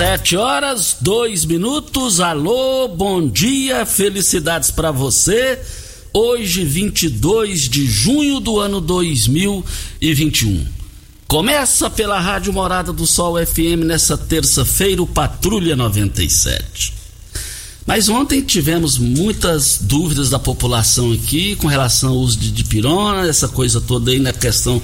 Sete horas, dois minutos. Alô, bom dia, felicidades para você. Hoje, 22 de junho do ano 2021. Começa pela Rádio Morada do Sol FM nessa terça-feira, o Patrulha 97. Mas ontem tivemos muitas dúvidas da população aqui com relação ao uso de dipirona, essa coisa toda aí na questão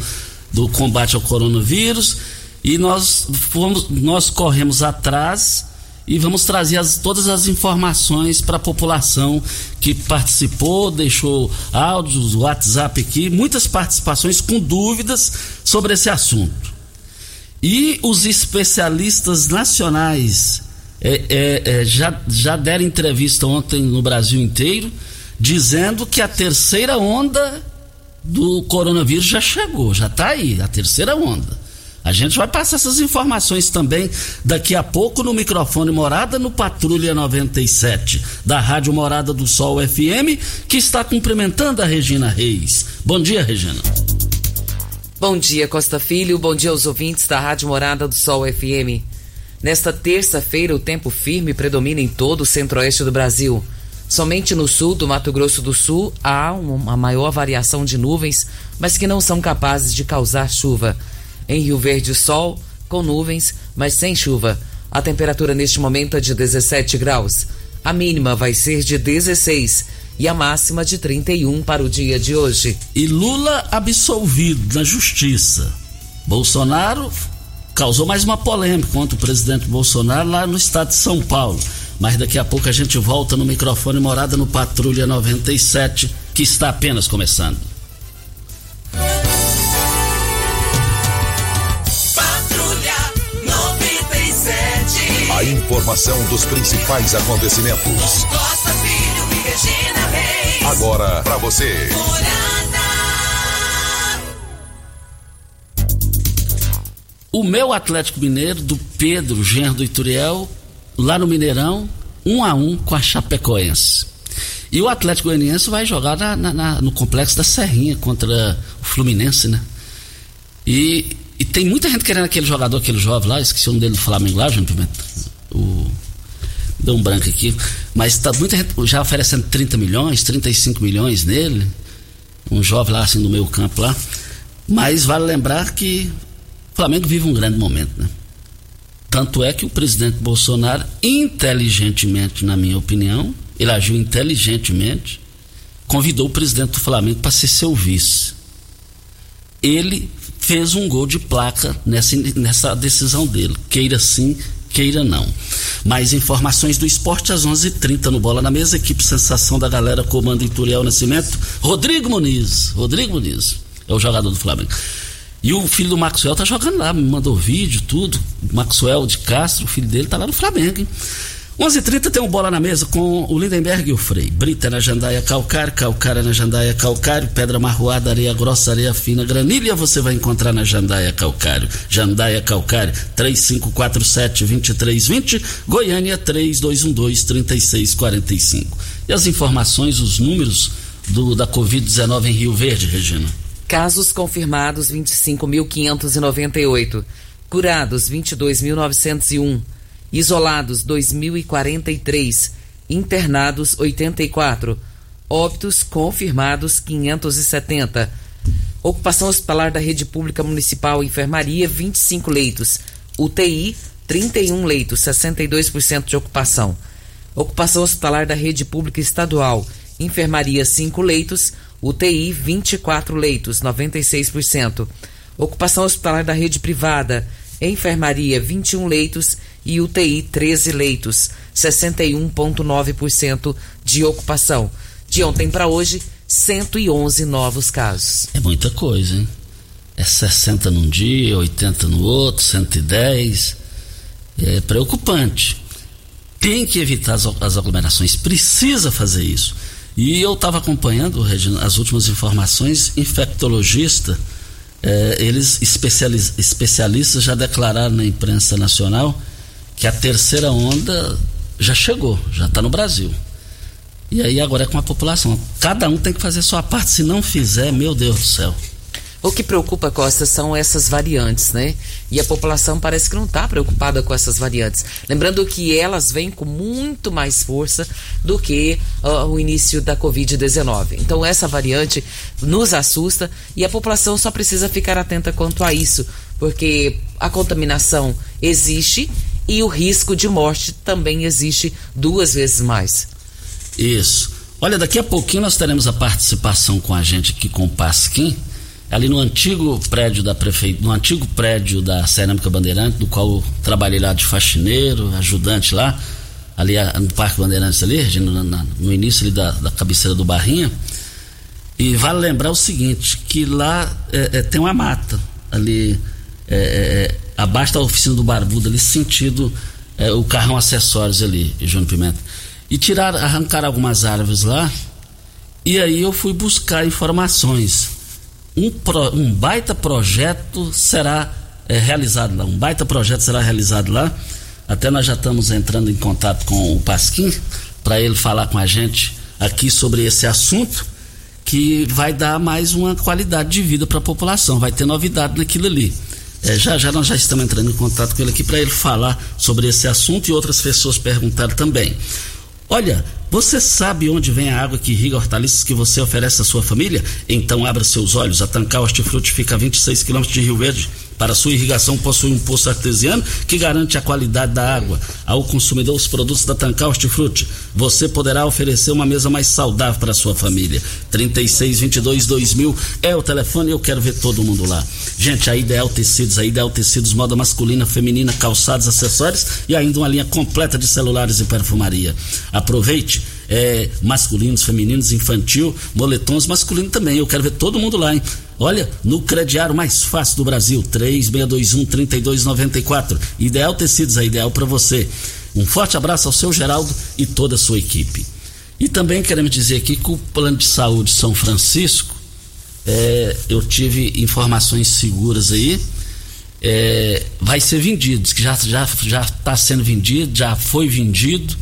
do combate ao coronavírus e nós fomos, nós corremos atrás e vamos trazer as, todas as informações para a população que participou, deixou áudios, WhatsApp aqui, muitas participações com dúvidas sobre esse assunto. E os especialistas nacionais é, é, é, já, já deram entrevista ontem no Brasil inteiro, dizendo que a terceira onda do coronavírus já chegou, já está aí, a terceira onda. A gente vai passar essas informações também daqui a pouco no microfone Morada no Patrulha 97 da Rádio Morada do Sol FM, que está cumprimentando a Regina Reis. Bom dia, Regina. Bom dia, Costa Filho. Bom dia aos ouvintes da Rádio Morada do Sol FM. Nesta terça-feira, o tempo firme predomina em todo o centro-oeste do Brasil. Somente no sul do Mato Grosso do Sul há uma maior variação de nuvens, mas que não são capazes de causar chuva. Em Rio Verde, sol, com nuvens, mas sem chuva. A temperatura neste momento é de 17 graus. A mínima vai ser de 16 e a máxima de 31 para o dia de hoje. E Lula absolvido na justiça. Bolsonaro causou mais uma polêmica contra o presidente Bolsonaro lá no estado de São Paulo. Mas daqui a pouco a gente volta no microfone morada no Patrulha 97, que está apenas começando. Informação dos principais acontecimentos. Costa Filho e Regina Reis. Agora para você. O meu Atlético Mineiro, do Pedro, genro do Ituriel, lá no Mineirão, um a um com a Chapecoense. E o Atlético Goianiense vai jogar na, na, na, no complexo da Serrinha contra o Fluminense, né? E, e tem muita gente querendo aquele jogador, aquele jovem lá, esqueci o nome dele do Flamengo lá, João Pimenta. O. Deu um branco aqui. Mas tá muita já oferecendo 30 milhões, 35 milhões nele. Um jovem lá assim no meio campo lá. Mas vale lembrar que o Flamengo vive um grande momento, né? Tanto é que o presidente Bolsonaro, inteligentemente, na minha opinião, ele agiu inteligentemente, convidou o presidente do Flamengo para ser seu vice. Ele fez um gol de placa nessa, nessa decisão dele, queira sim, queira não. Mais informações do esporte às 11:30 h 30 no Bola na Mesa, equipe Sensação da Galera, comando Ituriel Nascimento, Rodrigo Muniz, Rodrigo Muniz, é o jogador do Flamengo. E o filho do Maxwell tá jogando lá, me mandou vídeo, tudo. Maxwell de Castro, o filho dele tá lá no Flamengo, hein? 11:30 tem um bola na mesa com o Lindenberg e o Frei. Brita na jandaia calcário, calcária na jandaia calcário, pedra marroada, areia grossa, areia fina, granilha você vai encontrar na jandaia calcário. Jandaia calcário 3547-2320, Goiânia 3212-3645. E as informações, os números do, da Covid-19 em Rio Verde, Regina? Casos confirmados 25.598. Curados 22.901 isolados 2.043, internados 84, óbitos confirmados 570. Ocupação hospitalar da rede pública municipal enfermaria 25 leitos, UTI 31 leitos, 62% de ocupação. Ocupação hospitalar da rede pública estadual, enfermaria 5 leitos, UTI 24 leitos, 96%. Ocupação hospitalar da rede privada, enfermaria 21 leitos e UTI 13 leitos, 61,9% de ocupação. De ontem para hoje, 111 novos casos. É muita coisa, hein? É 60 num dia, 80 no outro, 110. É preocupante. Tem que evitar as, as aglomerações, precisa fazer isso. E eu estava acompanhando, Regina, as últimas informações, infectologista é, eles especialistas já declararam na imprensa nacional que a terceira onda já chegou, já está no Brasil. E aí agora é com a população. Cada um tem que fazer sua parte. Se não fizer, meu Deus do céu. O que preocupa, Costa, são essas variantes, né? E a população parece que não está preocupada com essas variantes. Lembrando que elas vêm com muito mais força do que uh, o início da Covid-19. Então, essa variante nos assusta e a população só precisa ficar atenta quanto a isso, porque a contaminação existe e o risco de morte também existe duas vezes mais. Isso. Olha, daqui a pouquinho nós teremos a participação com a gente aqui com o Pasquim ali no antigo prédio da prefeitura, no antigo prédio da Cerâmica Bandeirante, do qual eu trabalhei lá de faxineiro, ajudante lá, ali no Parque Bandeirantes ali, no, início ali da, da cabeceira do Barrinha. E vale lembrar o seguinte, que lá é, é, tem uma mata ali é, é, é abaixo da oficina do Barbudo, ali sentido é, o carrão acessórios ali, Júnior Pimenta. E tiraram, arrancaram algumas árvores lá, e aí eu fui buscar informações um, pro, um baita projeto será é, realizado lá. Um baita projeto será realizado lá. Até nós já estamos entrando em contato com o Pasquim para ele falar com a gente aqui sobre esse assunto que vai dar mais uma qualidade de vida para a população. Vai ter novidade naquilo ali. É, já já nós já estamos entrando em contato com ele aqui para ele falar sobre esse assunto e outras pessoas perguntaram também. Olha, você sabe onde vem a água que irriga hortaliças que você oferece à sua família? Então abra seus olhos. A Tancar Hortifruti fica a 26 quilômetros de Rio Verde para sua irrigação possui um poço artesiano que garante a qualidade da água. Ao consumidor os produtos da Tancar Hortifruti, você poderá oferecer uma mesa mais saudável para sua família. 3622 2000 é o telefone, eu quero ver todo mundo lá. Gente, a Ideal Tecidos, a Ideal Tecidos moda masculina, feminina, calçados, acessórios e ainda uma linha completa de celulares e perfumaria. Aproveite é, masculinos, femininos, infantil, moletons, masculino também. Eu quero ver todo mundo lá, hein? Olha, no crediário mais fácil do Brasil, 3621-3294. Ideal Tecidos, é ideal para você. Um forte abraço ao seu Geraldo e toda a sua equipe. E também queremos dizer aqui que o plano de saúde São Francisco, é, eu tive informações seguras aí, é, vai ser vendido, que já já já está sendo vendido, já foi vendido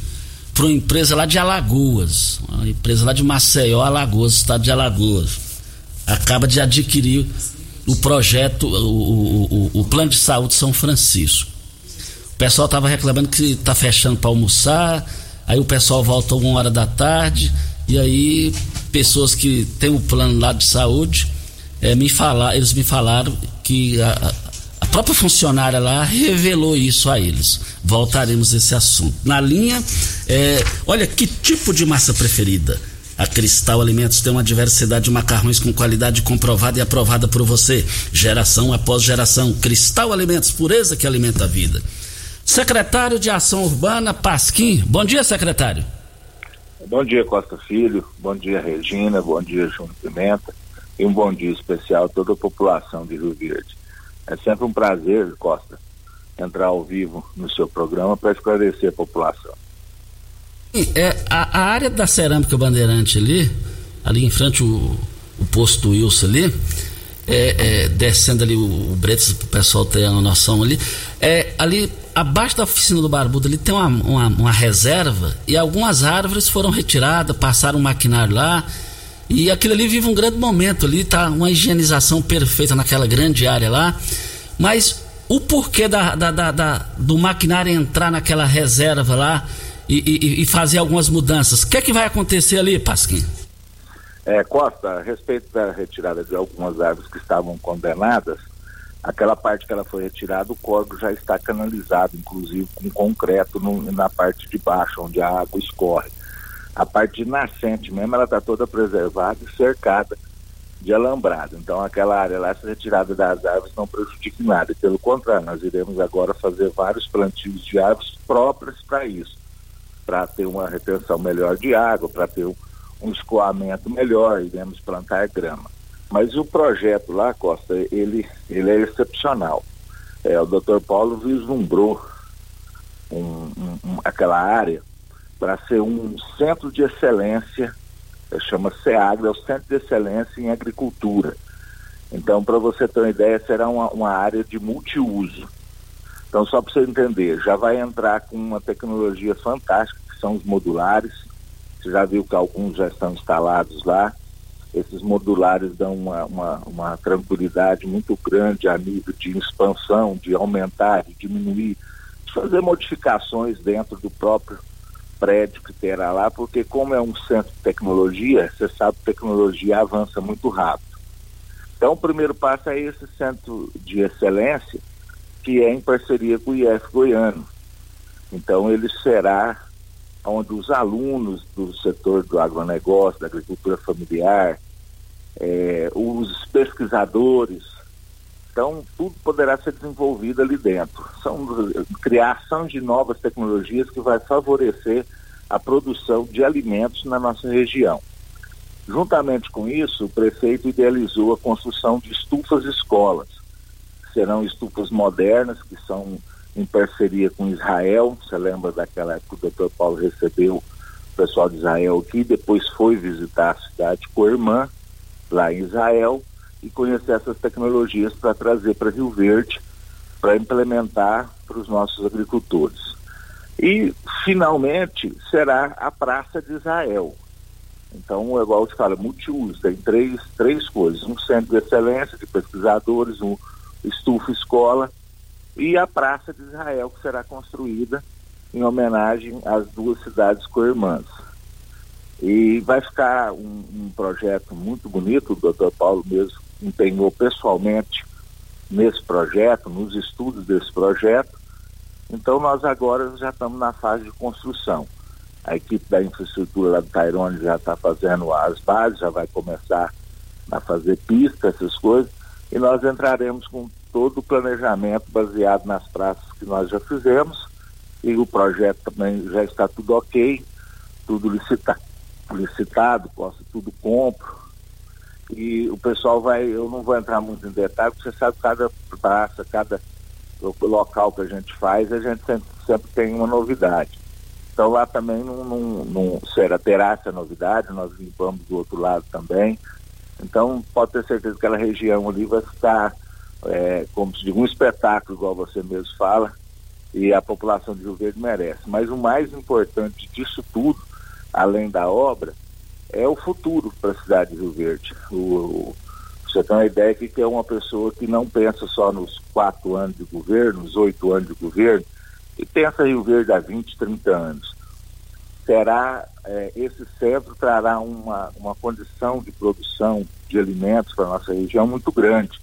para uma empresa lá de Alagoas, uma empresa lá de Maceió, Alagoas, estado de Alagoas acaba de adquirir o projeto, o, o, o, plano de saúde São Francisco. O pessoal estava reclamando que está fechando para almoçar, aí o pessoal volta uma hora da tarde, e aí pessoas que têm o plano lá de saúde, é, me falar, eles me falaram que a própria funcionária lá revelou isso a eles. Voltaremos a esse assunto. Na linha, é, olha, que tipo de massa preferida? A Cristal Alimentos tem uma diversidade de macarrões com qualidade comprovada e aprovada por você. Geração após geração. Cristal Alimentos, pureza que alimenta a vida. Secretário de Ação Urbana, Pasquim. Bom dia, secretário. Bom dia, Costa Filho. Bom dia, Regina. Bom dia, Júnior Pimenta. e um bom dia especial a toda a população de Rio Verde. É sempre um prazer, Costa, entrar ao vivo no seu programa para esclarecer a população. É, a, a, área da cerâmica bandeirante ali, ali em frente o, o posto Wilson ali, é, é, descendo ali o, o Bretas, para o pessoal ter uma noção ali, é, ali abaixo da oficina do Barbudo ali tem uma, uma, uma reserva e algumas árvores foram retiradas, passaram um maquinário lá e aquilo ali vive um grande momento ali, tá uma higienização perfeita naquela grande área lá, mas o porquê da, da, da, da do maquinário entrar naquela reserva lá e, e, e fazer algumas mudanças. O que é que vai acontecer ali, Pasquim? É, Costa, a respeito da retirada de algumas árvores que estavam condenadas, aquela parte que ela foi retirada, o córrego já está canalizado, inclusive com concreto no, na parte de baixo, onde a água escorre. A parte de nascente mesmo, ela está toda preservada e cercada de alambrado. Então, aquela área lá, essa retirada das árvores não prejudica nada. Pelo contrário, nós iremos agora fazer vários plantios de árvores próprias para isso para ter uma retenção melhor de água, para ter um, um escoamento melhor, iremos plantar grama. Mas o projeto lá, Costa, ele, ele é excepcional. É, o doutor Paulo vislumbrou um, um, aquela área para ser um centro de excelência, é, chama SEAGRA, é o Centro de Excelência em Agricultura. Então, para você ter uma ideia, será uma, uma área de multiuso. Então, só para você entender, já vai entrar com uma tecnologia fantástica, que são os modulares. Você já viu que alguns já estão instalados lá. Esses modulares dão uma, uma, uma tranquilidade muito grande a nível de expansão, de aumentar, de diminuir, de fazer modificações dentro do próprio prédio que terá lá, porque como é um centro de tecnologia, você sabe que tecnologia avança muito rápido. Então, o primeiro passo é esse centro de excelência, que é em parceria com o IF Goiano. Então ele será onde os alunos do setor do agronegócio, da agricultura familiar, é, os pesquisadores, então tudo poderá ser desenvolvido ali dentro. São criação de novas tecnologias que vai favorecer a produção de alimentos na nossa região. Juntamente com isso, o prefeito idealizou a construção de estufas escolas serão estufas modernas, que são em parceria com Israel. Você lembra daquela época que o doutor Paulo recebeu o pessoal de Israel aqui, depois foi visitar a cidade com a irmã, lá em Israel, e conhecer essas tecnologias para trazer para Rio Verde, para implementar para os nossos agricultores. E, finalmente, será a Praça de Israel. Então, igual eu falo, multiuso, tem três, três coisas, um centro de excelência de pesquisadores, um Estufa Escola e a Praça de Israel, que será construída em homenagem às duas cidades co-irmãs. E vai ficar um, um, projeto muito bonito, o doutor Paulo mesmo empenhou pessoalmente nesse projeto, nos estudos desse projeto. Então nós agora já estamos na fase de construção. A equipe da infraestrutura lá do Tairone já está fazendo as bases, já vai começar a fazer pista, essas coisas e nós entraremos com todo o planejamento baseado nas praças que nós já fizemos e o projeto também já está tudo ok, tudo licita, licitado, posso tudo compro e o pessoal vai, eu não vou entrar muito em detalhe, porque você sabe cada praça, cada local que a gente faz, a gente sempre, sempre tem uma novidade. Então lá também não, não, não será, terá essa novidade, nós limpamos do outro lado também. Então, pode ter certeza que aquela região ali vai estar, é, como se diz, um espetáculo, igual você mesmo fala, e a população de Rio Verde merece. Mas o mais importante disso tudo, além da obra, é o futuro para a cidade de Rio Verde. O, você tem uma ideia que é uma pessoa que não pensa só nos quatro anos de governo, nos oito anos de governo, e pensa Rio Verde há 20, 30 anos terá é, esse centro trará uma, uma condição de produção de alimentos para a nossa região muito grande.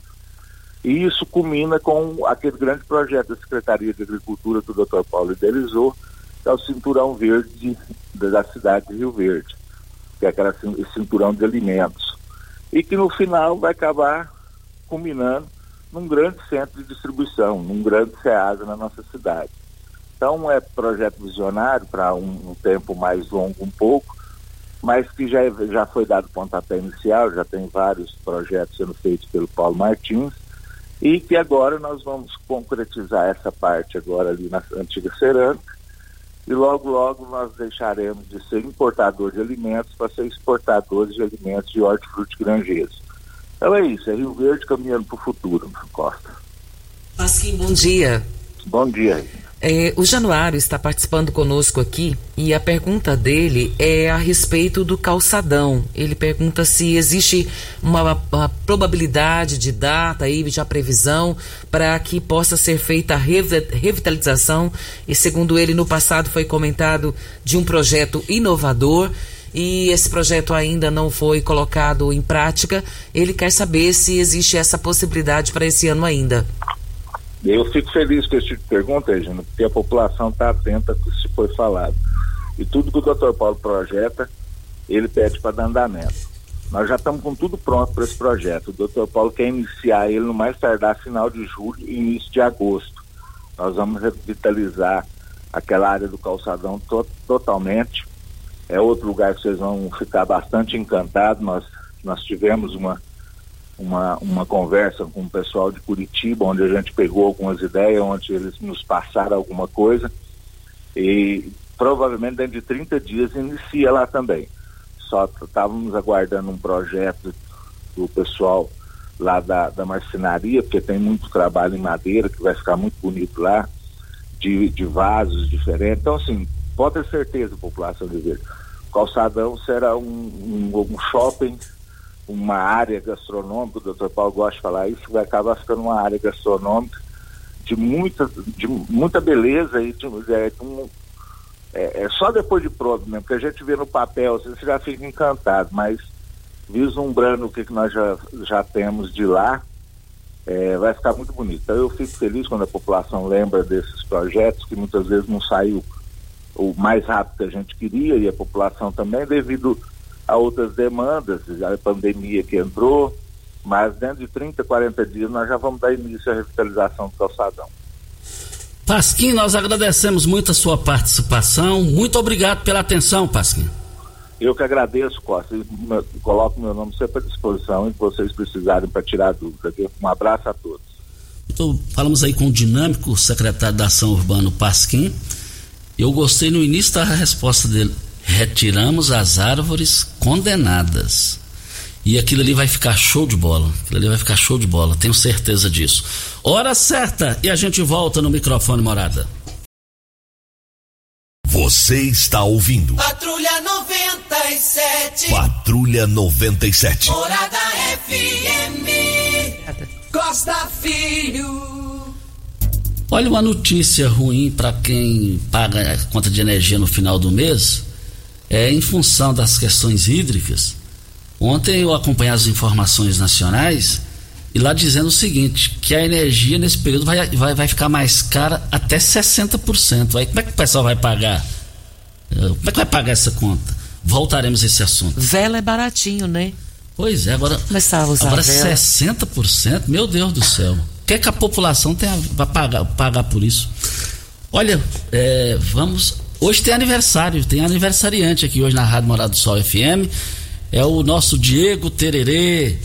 E isso culmina com aquele grande projeto da Secretaria de Agricultura que o Dr. Paulo idealizou, que é o Cinturão Verde da cidade de Rio Verde, que é aquela cinturão de alimentos. E que no final vai acabar culminando num grande centro de distribuição, num grande SEASA na nossa cidade. Então é projeto visionário para um, um, tempo mais longo um pouco, mas que já, já foi dado pontapé inicial, já tem vários projetos sendo feitos pelo Paulo Martins, e que agora nós vamos concretizar essa parte agora ali na antiga cerâmica, e logo, logo nós deixaremos de ser importador de alimentos para ser exportadores de alimentos de hortifruti granjeiros. Então é isso, é Rio Verde caminhando para o futuro, Costa. Pasquim, bom dia. Bom dia. É, o Januário está participando conosco aqui e a pergunta dele é a respeito do calçadão. Ele pergunta se existe uma, uma probabilidade de data aí, de previsão para que possa ser feita a revitalização. E segundo ele, no passado foi comentado de um projeto inovador e esse projeto ainda não foi colocado em prática. Ele quer saber se existe essa possibilidade para esse ano ainda. Eu fico feliz com esse tipo de pergunta, Regina, porque a população está atenta ao que se foi falado. E tudo que o doutor Paulo projeta, ele pede para dar andamento. Nós já estamos com tudo pronto para esse projeto. O doutor Paulo quer iniciar ele no mais tardar final de julho e início de agosto. Nós vamos revitalizar aquela área do calçadão to totalmente. É outro lugar que vocês vão ficar bastante encantados. Nós, nós tivemos uma uma, uma conversa com o pessoal de Curitiba, onde a gente pegou algumas ideias, onde eles nos passaram alguma coisa. E provavelmente dentro de 30 dias inicia lá também. Só estávamos aguardando um projeto do pessoal lá da, da marcenaria, porque tem muito trabalho em madeira, que vai ficar muito bonito lá, de, de vasos diferentes. Então, assim, pode ter certeza, população de Verde. Calçadão será um, um, um shopping uma área gastronômica, o doutor Paulo gosta de falar isso, vai acabar ficando uma área gastronômica de muita, de muita beleza e de, é, de um, é, é, só depois de pronto mesmo, porque a gente vê no papel, assim, você já fica encantado, mas vislumbrando o que, que nós já, já temos de lá, é, vai ficar muito bonito. Então eu fico feliz quando a população lembra desses projetos que muitas vezes não saiu o mais rápido que a gente queria e a população também devido a outras demandas, a pandemia que entrou, mas dentro de 30, 40 dias nós já vamos dar início à revitalização do calçadão. Pasquim, nós agradecemos muito a sua participação. Muito obrigado pela atenção, Pasquim. Eu que agradeço, Costa, e coloco meu nome sempre à disposição e vocês precisarem para tirar dúvida. Um abraço a todos. Então, falamos aí com o dinâmico secretário da Ação Urbana, Pasquim. Eu gostei no início da resposta dele retiramos as árvores condenadas. E aquilo ali vai ficar show de bola. Aquilo ali vai ficar show de bola, tenho certeza disso. Hora certa e a gente volta no microfone morada. Você está ouvindo. Patrulha 97. Patrulha 97. Morada FM. Costa Filho. Olha uma notícia ruim para quem paga a conta de energia no final do mês é, em função das questões hídricas. Ontem eu acompanhei as informações nacionais e lá dizendo o seguinte, que a energia nesse período vai, vai, vai ficar mais cara até 60%. Aí como é que o pessoal vai pagar? É, como é que vai pagar essa conta? Voltaremos a esse assunto. Vela é baratinho, né? Pois é, agora, Começar a usar agora vela. 60%, meu Deus do céu. O que, é que a população tem a pagar, pagar por isso? Olha, é, vamos Hoje tem aniversário, tem aniversariante aqui hoje na Rádio Morado do Sol FM. É o nosso Diego Tererê.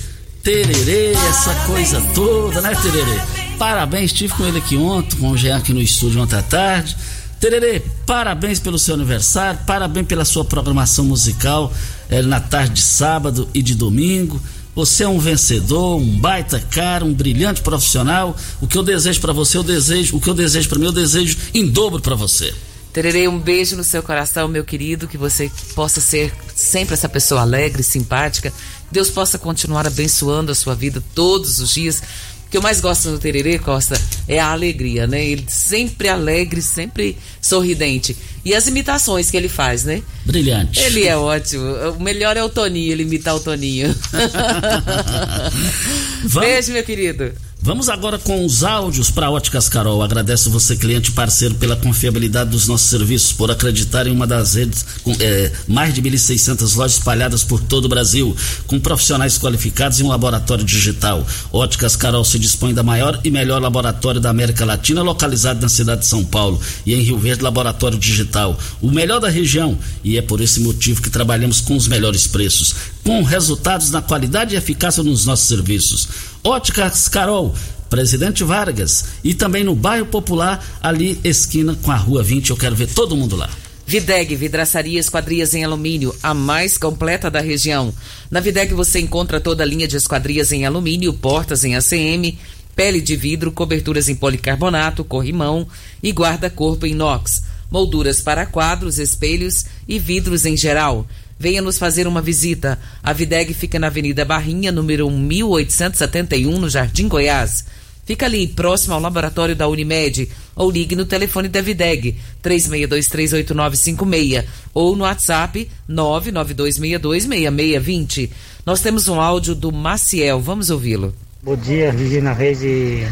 Tererê, essa coisa toda, né, Tererê? Parabéns, estive com ele aqui ontem, com o Jean aqui no estúdio ontem à tarde. Tererê, parabéns pelo seu aniversário, parabéns pela sua programação musical é, na tarde de sábado e de domingo. Você é um vencedor, um baita cara, um brilhante profissional. O que eu desejo para você, eu desejo, o que eu desejo para mim, eu desejo em dobro para você. Tererei um beijo no seu coração, meu querido, que você possa ser sempre essa pessoa alegre, simpática. Deus possa continuar abençoando a sua vida todos os dias. O que eu mais gosto do Tererê, Costa, é a alegria, né? Ele sempre alegre, sempre sorridente. E as imitações que ele faz, né? Brilhante. Ele é ótimo. O melhor é o Toninho, ele imitar o Toninho. Beijo, meu querido. Vamos agora com os áudios para Óticas Carol. Agradeço você, cliente parceiro, pela confiabilidade dos nossos serviços, por acreditar em uma das redes com é, mais de 1.600 lojas espalhadas por todo o Brasil, com profissionais qualificados e um laboratório digital. Óticas Carol se dispõe da maior e melhor laboratório da América Latina, localizado na cidade de São Paulo, e em Rio Verde, laboratório digital. O melhor da região, e é por esse motivo que trabalhamos com os melhores preços, com resultados na qualidade e eficácia nos nossos serviços. Óticas Carol, Presidente Vargas e também no bairro Popular, ali esquina com a Rua 20. Eu quero ver todo mundo lá. Videg, vidraçaria esquadrias em alumínio, a mais completa da região. Na Videg você encontra toda a linha de esquadrias em alumínio, portas em ACM, pele de vidro, coberturas em policarbonato, corrimão e guarda-corpo inox, molduras para quadros, espelhos e vidros em geral. Venha nos fazer uma visita. A Videg fica na Avenida Barrinha, número 1871, no Jardim Goiás. Fica ali, próximo ao laboratório da Unimed. Ou ligue no telefone da Videg, 36238956. Ou no WhatsApp, 992626620. Nós temos um áudio do Maciel. Vamos ouvi-lo. Bom dia, Regina Reis e,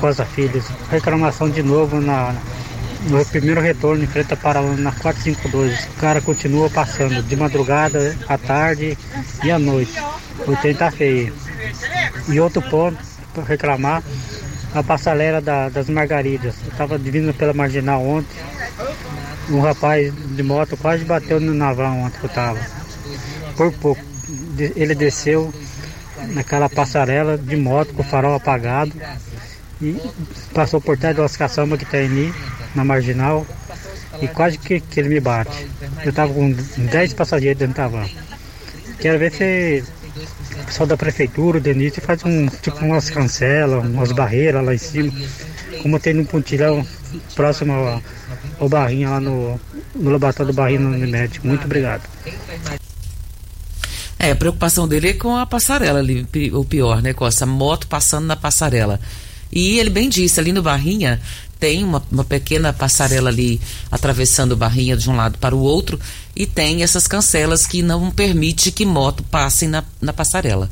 Costa Filhos. Reclamação de novo na, no primeiro retorno em frente à Paralama na 452. O cara continua passando de madrugada, à tarde e à noite. O trem tá feio. E outro ponto para reclamar, a passarela da, das Margaridas. Eu estava vindo pela marginal ontem. Um rapaz de moto quase bateu no naval onde eu estava. Por pouco. Ele desceu naquela passarela de moto com o farol apagado passou por trás das caçambas que tem ali na marginal e quase que, que ele me bate. Eu tava com 10 passageiros dentro da van. Quero ver se o pessoal da prefeitura, o Denise, faz um, tipo umas cancelas, umas barreiras lá em cima, como tem no pontilhão próximo ao, ao lá no, no laboratório do Barrinha no Unimed. Muito obrigado. É, a preocupação dele é com a passarela ali, o pior, né, com essa moto passando na passarela. E ele bem disse, ali no Barrinha tem uma, uma pequena passarela ali atravessando Barrinha de um lado para o outro e tem essas cancelas que não permite que moto passem na, na passarela.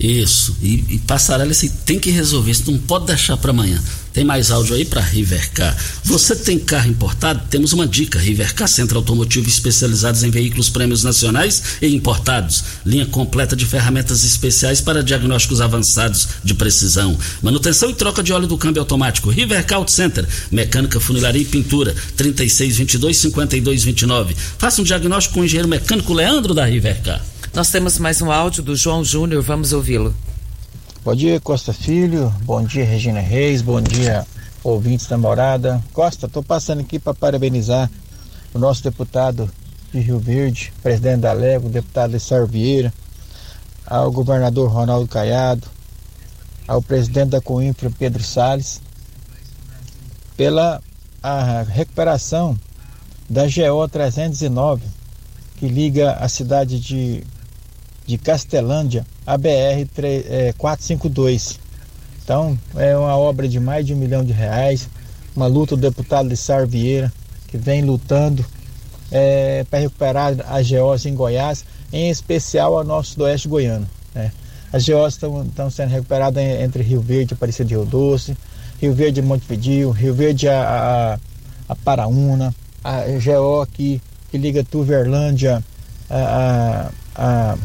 Isso, e, e passarela você tem que resolver, isso não pode deixar para amanhã. Tem mais áudio aí para Rivercar. Você tem carro importado? Temos uma dica: Rivercar Centro Automotivo especializados em veículos prêmios nacionais e importados. Linha completa de ferramentas especiais para diagnósticos avançados de precisão. Manutenção e troca de óleo do câmbio automático. Rivercar Auto Center. Mecânica, funilaria e pintura. 3622-5229. Faça um diagnóstico com o engenheiro mecânico Leandro da Rivercar. Nós temos mais um áudio do João Júnior, vamos ouvi-lo. Bom dia, Costa Filho. Bom dia, Regina Reis. Bom dia, ouvintes da morada. Costa, estou passando aqui para parabenizar o nosso deputado de Rio Verde, presidente da Lego, deputado Lissar Vieira, ao governador Ronaldo Caiado, ao presidente da Coimpra, Pedro Salles, pela a recuperação da GO 309, que liga a cidade de de Castelândia, a BR 452. Então, é uma obra de mais de um milhão de reais, uma luta do deputado Lissar Vieira, que vem lutando é, para recuperar as GOs em Goiás, em especial a nosso sudoeste goiano. Né? As GOs estão sendo recuperadas entre Rio Verde e Aparecida de Rio Doce, Rio Verde e Rio Verde a, a, a Paraúna, a aqui que liga Tuverlândia a, a, a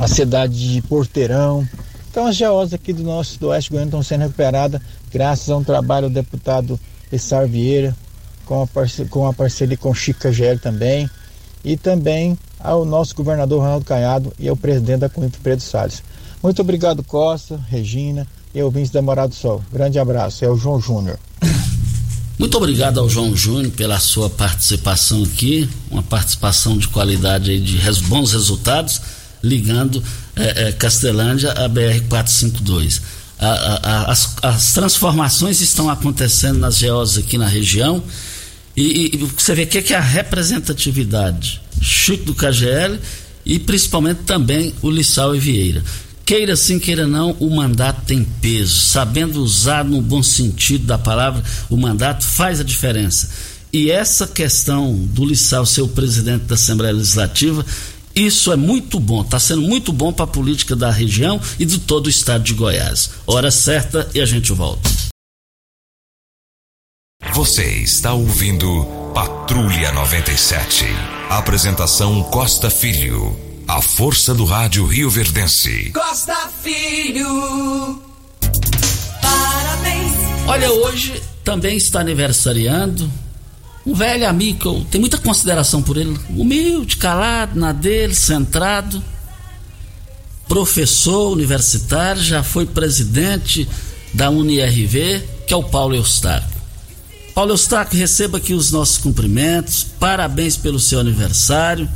a cidade de Porteirão. Então as geosas aqui do nosso do Oeste Goiano estão sendo recuperadas graças a um trabalho do deputado Essar Vieira, com a, parceria, com a parceria com Chica Gel também, e também ao nosso governador Ronaldo Caiado e ao presidente da Comunidade Pedro Salles. Muito obrigado, Costa, Regina e ouvintes da Morada do Sol. Grande abraço, é o João Júnior. Muito obrigado ao João Júnior pela sua participação aqui, uma participação de qualidade e de bons resultados ligando é, é, Castelândia à BR-452. as, as, transformações estão acontecendo nas geosas aqui na região e, e você vê o que é a representatividade. Chico do KGL e principalmente também o Lissau e Vieira. Queira sim, queira não, o mandato tem peso. Sabendo usar no bom sentido da palavra, o mandato faz a diferença. E essa questão do Lissau ser o presidente da Assembleia Legislativa Isso é muito bom, está sendo muito bom para a política da região e de todo o estado de Goiás. Hora certa e a gente volta. Você está ouvindo Patrulha 97. Apresentação Costa Filho. A força do rádio Rio Verdense. Costa Filho. Parabéns. Olha, hoje também está aniversariando um velho amigo que eu tenho muita consideração por ele, humilde, calado, na dele, centrado, professor universitário, já foi presidente da UniRV, que é o Paulo Eustáquio. Paulo Eustáquio, receba aqui os nossos cumprimentos, parabéns pelo seu aniversário.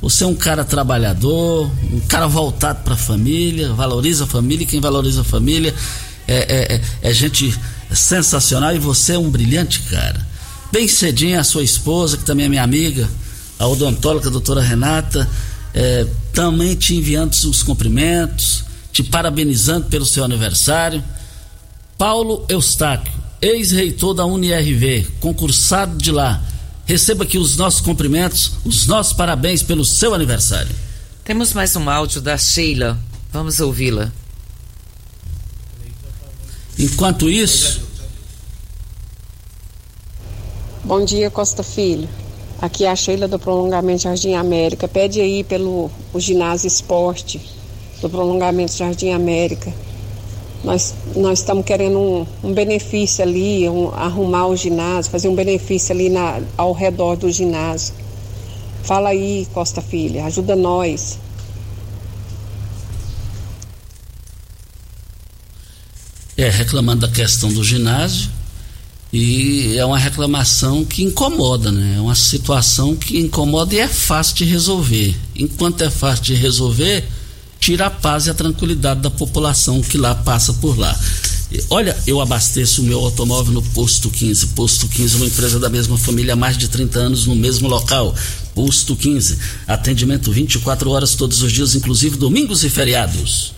Você é um cara trabalhador, um cara voltado para a família, valoriza a família, e quem valoriza a família é, é, é, é gente sensacional e você é um brilhante cara. Bem cedinho a sua esposa, que também é minha amiga, a odontóloga a doutora Renata, é, também te enviando os cumprimentos, te parabenizando pelo seu aniversário. Paulo Eustáquio, ex-reitor da UniRV, concursado de lá. Receba aqui os nossos cumprimentos, os nossos parabéns pelo seu aniversário. Temos mais um áudio da Sheila. Vamos ouvi-la. Enquanto isso, Bom dia, Costa Filho. Aqui é a Sheila do Prolongamento Jardim América. Pede aí pelo o ginásio esporte do Prolongamento Jardim América. Nós, nós estamos querendo um, um benefício ali, um, arrumar o ginásio, fazer um benefício ali na, ao redor do ginásio. Fala aí, Costa Filha, ajuda nós. é reclamando da questão do ginásio e é uma reclamação que incomoda, né? É uma situação que incomoda e é fácil de resolver. Enquanto é fácil de resolver, tira a paz e a tranquilidade da população que lá passa por lá. Olha, eu abasteço o meu automóvel no Posto 15. Posto 15 é uma empresa da mesma família há mais de 30 anos no mesmo local. Posto 15. Atendimento 24 horas todos os dias, inclusive domingos e feriados.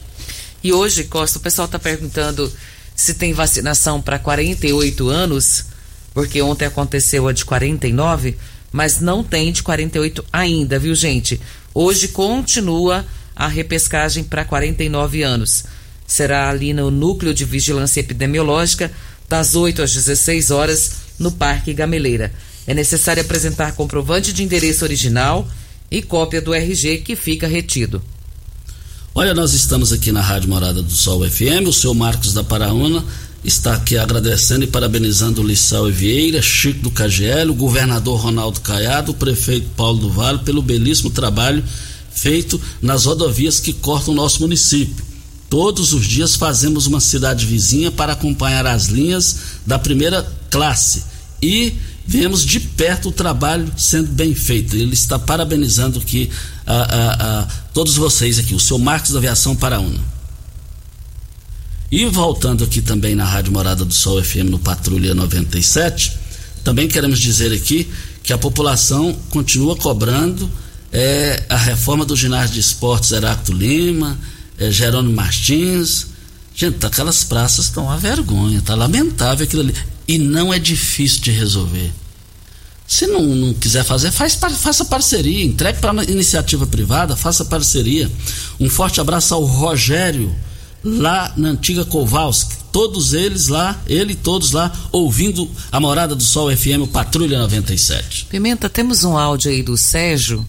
E hoje, Costa, o pessoal está perguntando se tem vacinação para 48 anos, porque ontem aconteceu a de 49, mas não tem de 48 ainda, viu, gente? Hoje continua a repescagem para 49 anos. Será ali no Núcleo de Vigilância Epidemiológica, das 8 às 16 horas, no Parque Gameleira. É necessário apresentar comprovante de endereço original e cópia do RG que fica retido. Olha, nós estamos aqui na Rádio Morada do Sol FM, o seu Marcos da Paraúna está aqui agradecendo e parabenizando o Lissau Vieira, Chico do KGL, o governador Ronaldo Caiado, o prefeito Paulo do Vale, pelo belíssimo trabalho feito nas rodovias que cortam o nosso município. Todos os dias fazemos uma cidade vizinha para acompanhar as linhas da primeira classe e vemos de perto o trabalho sendo bem feito. Ele está parabenizando aqui a, a, todos vocês aqui, o seu Marcos da Aviação Paraúna. E voltando aqui também na Rádio Morada do Sol FM no Patrulha 97, também queremos dizer aqui que a população continua cobrando é, a reforma do ginásio de esportes Heracto Lima, é, Jerônimo Martins. Gente, aquelas praças estão uma vergonha, tá lamentável aquilo ali. E não é difícil de resolver. Se não, não quiser fazer, faz, faça parceria, entregue para iniciativa privada, faça parceria. Um forte abraço ao Rogério, lá na antiga Kowalski. Todos eles lá, ele e todos lá, ouvindo a Morada do Sol FM, o Patrulha 97. Pimenta, temos um áudio aí do Sérgio,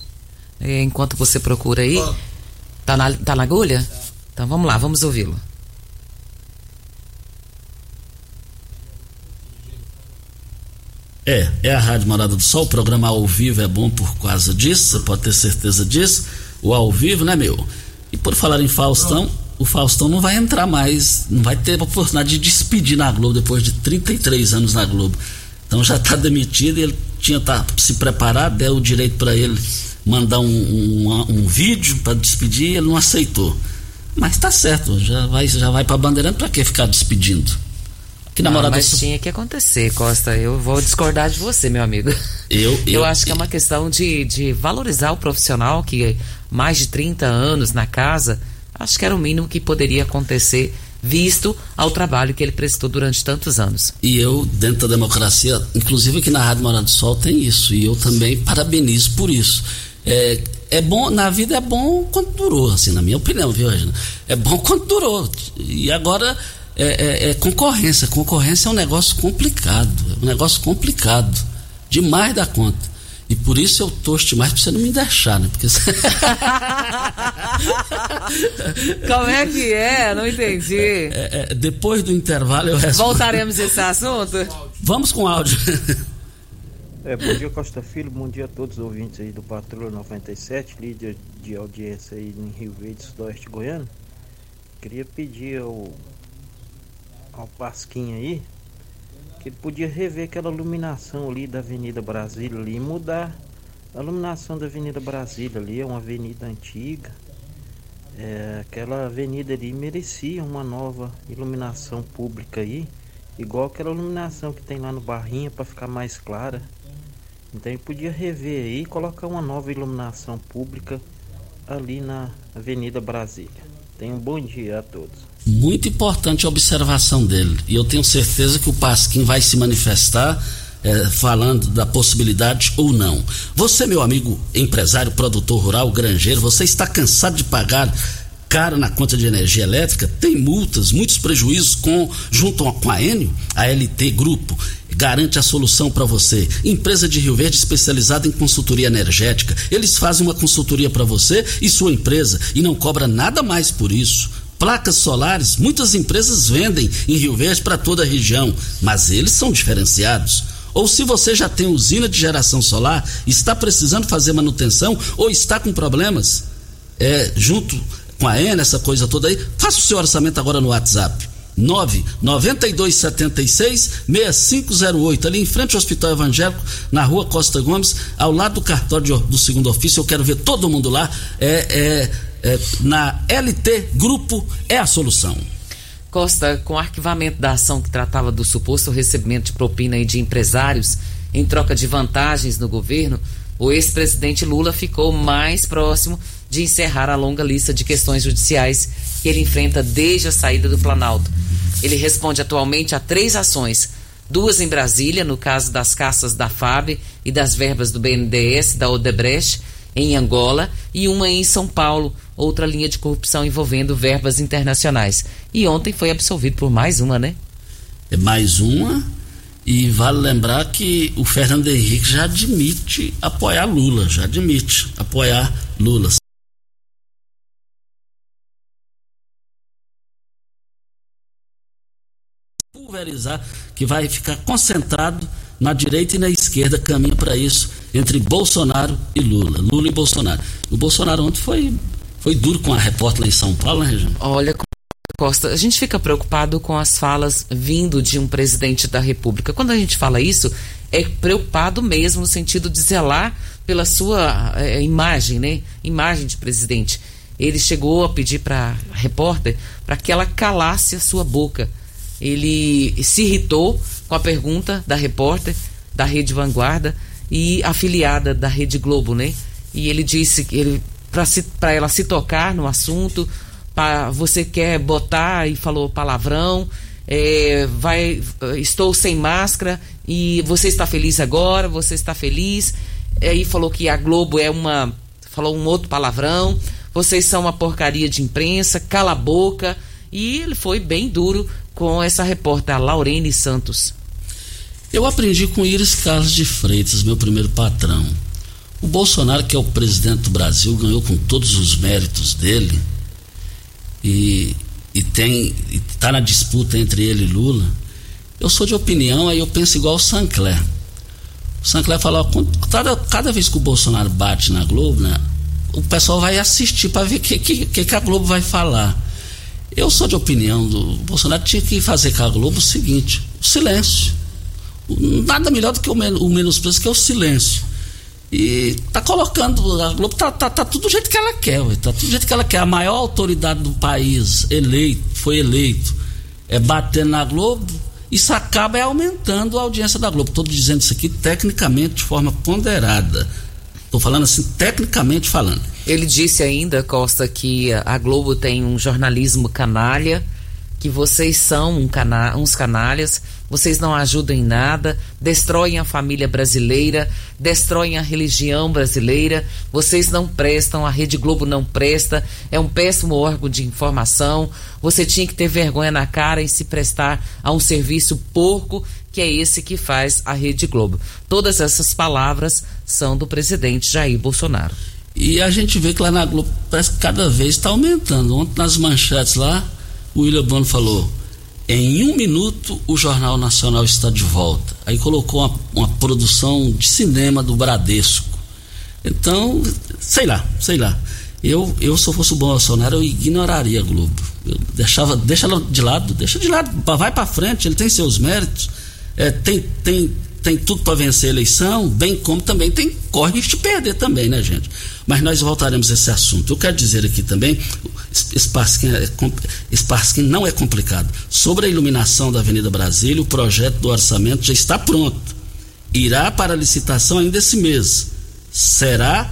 é, enquanto você procura aí. Tá na, tá na agulha? Então vamos lá, vamos ouvi-lo. É, é a Rádio Morada do Sol, o programa ao vivo é bom por causa disso, você pode ter certeza disso. O ao vivo, né, meu? E por falar em Faustão, o Faustão não vai entrar mais, não vai ter a oportunidade de despedir na Globo depois de 33 anos na Globo. Então já está demitido, ele tinha tá, se preparado, deu o direito para ele mandar um, um, um vídeo para despedir, ele não aceitou. Mas tá certo, já vai, já vai para Bandeirante, para que ficar despedindo? Que namorado mas tinha que acontecer, Costa. Eu vou discordar de você, meu amigo. Eu, eu, eu acho que é uma questão de, de valorizar o profissional que mais de 30 anos na casa, acho que era o mínimo que poderia acontecer visto ao trabalho que ele prestou durante tantos anos. E eu, dentro da democracia, inclusive aqui na Rádio Morada do Sol tem isso, e eu também parabenizo por isso. É, é bom, na vida é bom quando durou, assim, na minha opinião, viu, Regina? É bom quando durou. E agora é, é, é concorrência. Concorrência é um negócio complicado. É um negócio complicado. Demais da conta. E por isso eu torço mais pra você não me deixar, né? Porque Como é que é? Não entendi. É, é, depois do intervalo eu respondo. Voltaremos a esse assunto? Vamos com áudio. É, bom dia Costa Filho, bom dia a todos os ouvintes aí do Patrulha 97, líder de audiência aí em Rio Verde, Sudoeste Goiano. Queria pedir ao, ao Pasquim aí que ele podia rever aquela iluminação ali da Avenida Brasília ali mudar a iluminação da Avenida Brasília ali, é uma avenida antiga. É, aquela avenida ali merecia uma nova iluminação pública aí, igual aquela iluminação que tem lá no Barrinha para ficar mais clara. Então ele podia rever aí e colocar uma nova iluminação pública ali na Avenida Brasília. Tenha um bom dia a todos. Muito importante a observação dele. E eu tenho certeza que o Pasquim vai se manifestar é, falando da possibilidade ou não. Você, meu amigo empresário, produtor rural, granjeiro, você está cansado de pagar caro na conta de energia elétrica? Tem multas, muitos prejuízos com junto com a Enio, a LT Grupo garante a solução para você. Empresa de Rio Verde especializada em consultoria energética. Eles fazem uma consultoria para você e sua empresa e não cobra nada mais por isso. Placas solares, muitas empresas vendem em Rio Verde para toda a região, mas eles são diferenciados. Ou se você já tem usina de geração solar, está precisando fazer manutenção ou está com problemas, é, junto com a ENA, essa coisa toda aí, faça o seu orçamento agora no WhatsApp. 99276 6508, ali em frente ao Hospital Evangélico, na rua Costa Gomes, ao lado do cartório do segundo ofício. Eu quero ver todo mundo lá. É, é, na LT Grupo é a solução. Costa, com o arquivamento da ação que tratava do suposto recebimento de propina e de empresários em troca de vantagens no governo, o ex-presidente Lula ficou mais próximo de encerrar a longa lista de questões judiciais que ele enfrenta desde a saída do Planalto. Ele responde atualmente a três ações: duas em Brasília, no caso das caças da FAB e das verbas do BNDES da Odebrecht, em Angola, e uma em São Paulo, outra linha de corrupção envolvendo verbas internacionais. E ontem foi absolvido por mais uma, né? É mais uma. E vale lembrar que o Fernando Henrique já admite apoiar Lula, já admite apoiar Lula. pulverizar, que vai ficar concentrado na direita e na esquerda, caminho para isso, entre Bolsonaro e Lula. Lula e Bolsonaro. O Bolsonaro ontem foi, foi duro com a repórter lá em São Paulo, né, Região? Olha, Costa, a gente fica preocupado com as falas vindo de um presidente da República. Quando a gente fala isso, é preocupado mesmo no sentido de zelar pela sua é, imagem, né? Imagem de presidente. Ele chegou a pedir para a repórter para que ela calasse a sua boca ele se irritou com a pergunta da repórter da Rede Vanguarda e afiliada da Rede Globo, né? E ele disse que ele para ela se tocar no assunto, para você quer botar e falou palavrão, é, vai estou sem máscara e você está feliz agora, você está feliz. Aí falou que a Globo é uma falou um outro palavrão, vocês são uma porcaria de imprensa, cala a boca. E ele foi bem duro com essa repórter, a Laurene Santos. Eu aprendi com Iris Carlos de Freitas, meu primeiro patrão. O Bolsonaro, que é o presidente do Brasil, ganhou com todos os méritos dele e, e tem está na disputa entre ele e Lula. Eu sou de opinião, aí eu penso igual o Sancler. O Sancler falou, cada, cada vez que o Bolsonaro bate na Globo, né, o pessoal vai assistir para ver o que, que, que a Globo vai falar. Eu sou de opinião do Bolsonaro tinha que fazer com a Globo o seguinte: o silêncio. Nada melhor do que o, men o menosprezo, que é o silêncio. E tá colocando, a Globo tá, tá, tá tudo do jeito que ela quer, ué, tá tudo do jeito que ela quer. A maior autoridade do país, eleito, foi eleito, é batendo na Globo, isso acaba é aumentando a audiência da Globo. Estou dizendo isso aqui tecnicamente, de forma ponderada. Estou falando assim, tecnicamente falando. Ele disse ainda, Costa, que a Globo tem um jornalismo canalha, que vocês são um cana uns canalhas, vocês não ajudam em nada, destroem a família brasileira, destroem a religião brasileira, vocês não prestam, a Rede Globo não presta, é um péssimo órgão de informação. Você tinha que ter vergonha na cara e se prestar a um serviço porco, que é esse que faz a Rede Globo. Todas essas palavras são do presidente Jair Bolsonaro. E a gente vê que lá na Globo parece que cada vez está aumentando. Ontem nas manchetes lá, o William Bono falou: em um minuto o Jornal Nacional está de volta. Aí colocou uma, uma produção de cinema do Bradesco. Então, sei lá, sei lá. Eu, eu se eu fosse o Bolsonaro, eu ignoraria a Globo. Eu deixava, deixa ela de lado, deixa de lado, vai para frente, ele tem seus méritos, é, tem, tem, tem tudo para vencer a eleição, bem como também tem corre de perder também, né, gente? Mas nós voltaremos a esse assunto. Eu quero dizer aqui também, Sparskin, é, Sparskin não é complicado. Sobre a iluminação da Avenida Brasília, o projeto do orçamento já está pronto. Irá para licitação ainda esse mês. Será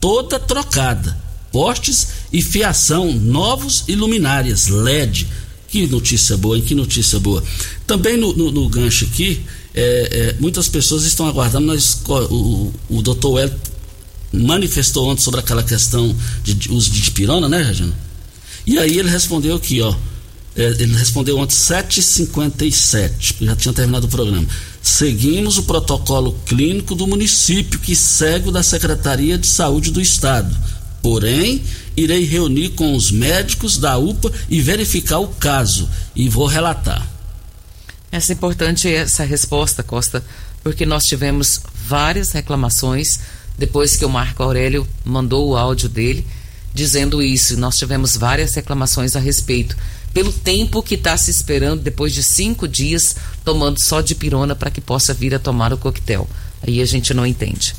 toda trocada. Postes e fiação, novos e luminárias, LED. Que notícia boa, hein? Que notícia boa. Também no, no, no gancho aqui, é, é, muitas pessoas estão aguardando, nós, o, o doutor Hélio manifestou ontem sobre aquela questão de, de uso de dipirona, né, Regina? E aí ele respondeu aqui, ó. É, ele respondeu ontem 7h57, já tinha terminado o programa. Seguimos o protocolo clínico do município, que segue o da Secretaria de Saúde do Estado. Porém, irei reunir com os médicos da UPA e verificar o caso. E vou relatar. Essa é importante essa resposta, Costa, porque nós tivemos várias reclamações depois que o Marco Aurélio mandou o áudio dele dizendo isso. Nós tivemos várias reclamações a respeito. Pelo tempo que está se esperando, depois de cinco dias, tomando só de pirona para que possa vir a tomar o coquetel. Aí a gente não entende.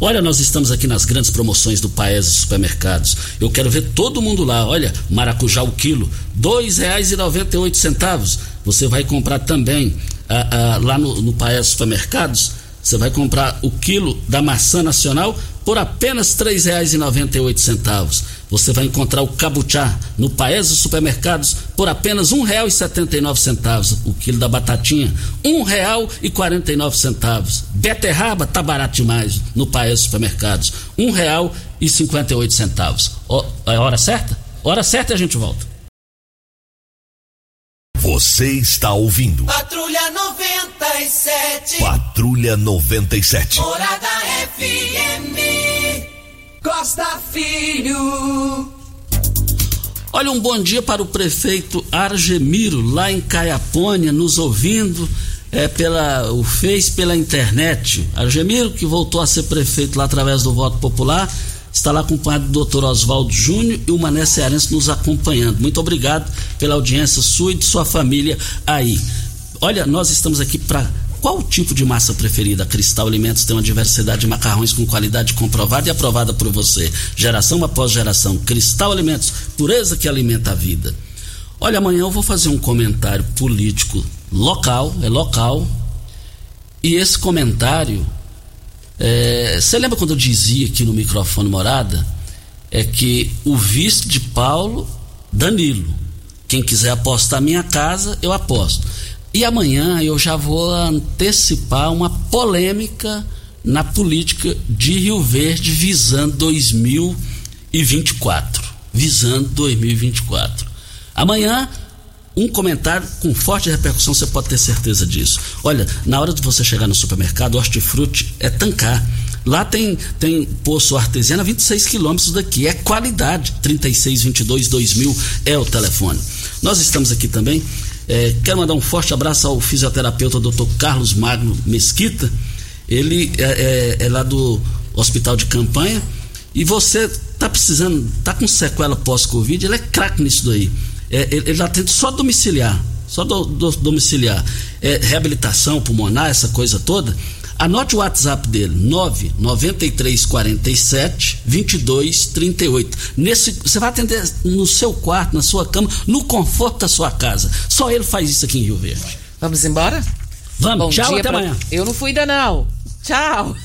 Olha, nós estamos aqui nas grandes promoções do Paes Supermercados. Eu quero ver todo mundo lá. Olha, maracujá o quilo, dois reais e noventa e oito centavos. Você vai comprar também ah, ah, lá no, no Paes Supermercados você vai comprar o quilo da maçã nacional por apenas R$ 3,98. Você vai encontrar o cabuchá no Paes dos Supermercados por apenas R$ 1,79. O quilo da batatinha, R$ 1,49. Beterraba tá barato demais no Paes dos Supermercados, R$ 1,58. É a hora certa? Hora certa e a gente volta. Você está ouvindo. Patrulha 97. Patrulha 97. Morada FM. Costa Filho. Olha, um bom dia para o prefeito Argemiro, lá em Caiapônia, nos ouvindo é, pela, o fez pela internet. Argemiro, que voltou a ser prefeito lá através do voto popular está lá acompanhado do doutor Oswaldo Júnior e o Mané Cearense nos acompanhando. Muito obrigado pela audiência sua e de sua família aí. Olha, nós estamos aqui para qual o tipo de massa preferida? Cristal Alimentos tem uma diversidade de macarrões com qualidade comprovada e aprovada por você, geração após geração. Cristal Alimentos, pureza que alimenta a vida. Olha, amanhã eu vou fazer um comentário político local, é local, e esse comentário é, você lembra quando eu dizia aqui no microfone morada? É que o vice de Paulo, Danilo. Quem quiser apostar minha casa, eu aposto. E amanhã eu já vou antecipar uma polêmica na política de Rio Verde visando 2024. Visando 2024. Amanhã um comentário com forte repercussão, você pode ter certeza disso. Olha, na hora de você chegar no supermercado, hortifruti é tancar. Lá tem, tem poço artesiano a 26 quilômetros daqui. É qualidade. 3622 2000 é o telefone. Nós estamos aqui também. É, quero mandar um forte abraço ao fisioterapeuta Dr. Carlos Magno Mesquita. Ele é, é, é lá do Hospital de Campanha. E você está precisando, está com sequela pós-Covid, ele é craque nisso daí é, ele, ele atende só domiciliar, só do, do, domiciliar. É, reabilitação pulmonar, essa coisa toda. Anote o WhatsApp dele, 99347 2238. Nesse, você vai atender no seu quarto, na sua cama, no conforto da sua casa. Só ele faz isso aqui em Rio Verde. Vamos embora? Vamos, Bom tchau, até pra... amanhã. Eu não fui ainda não. Tchau.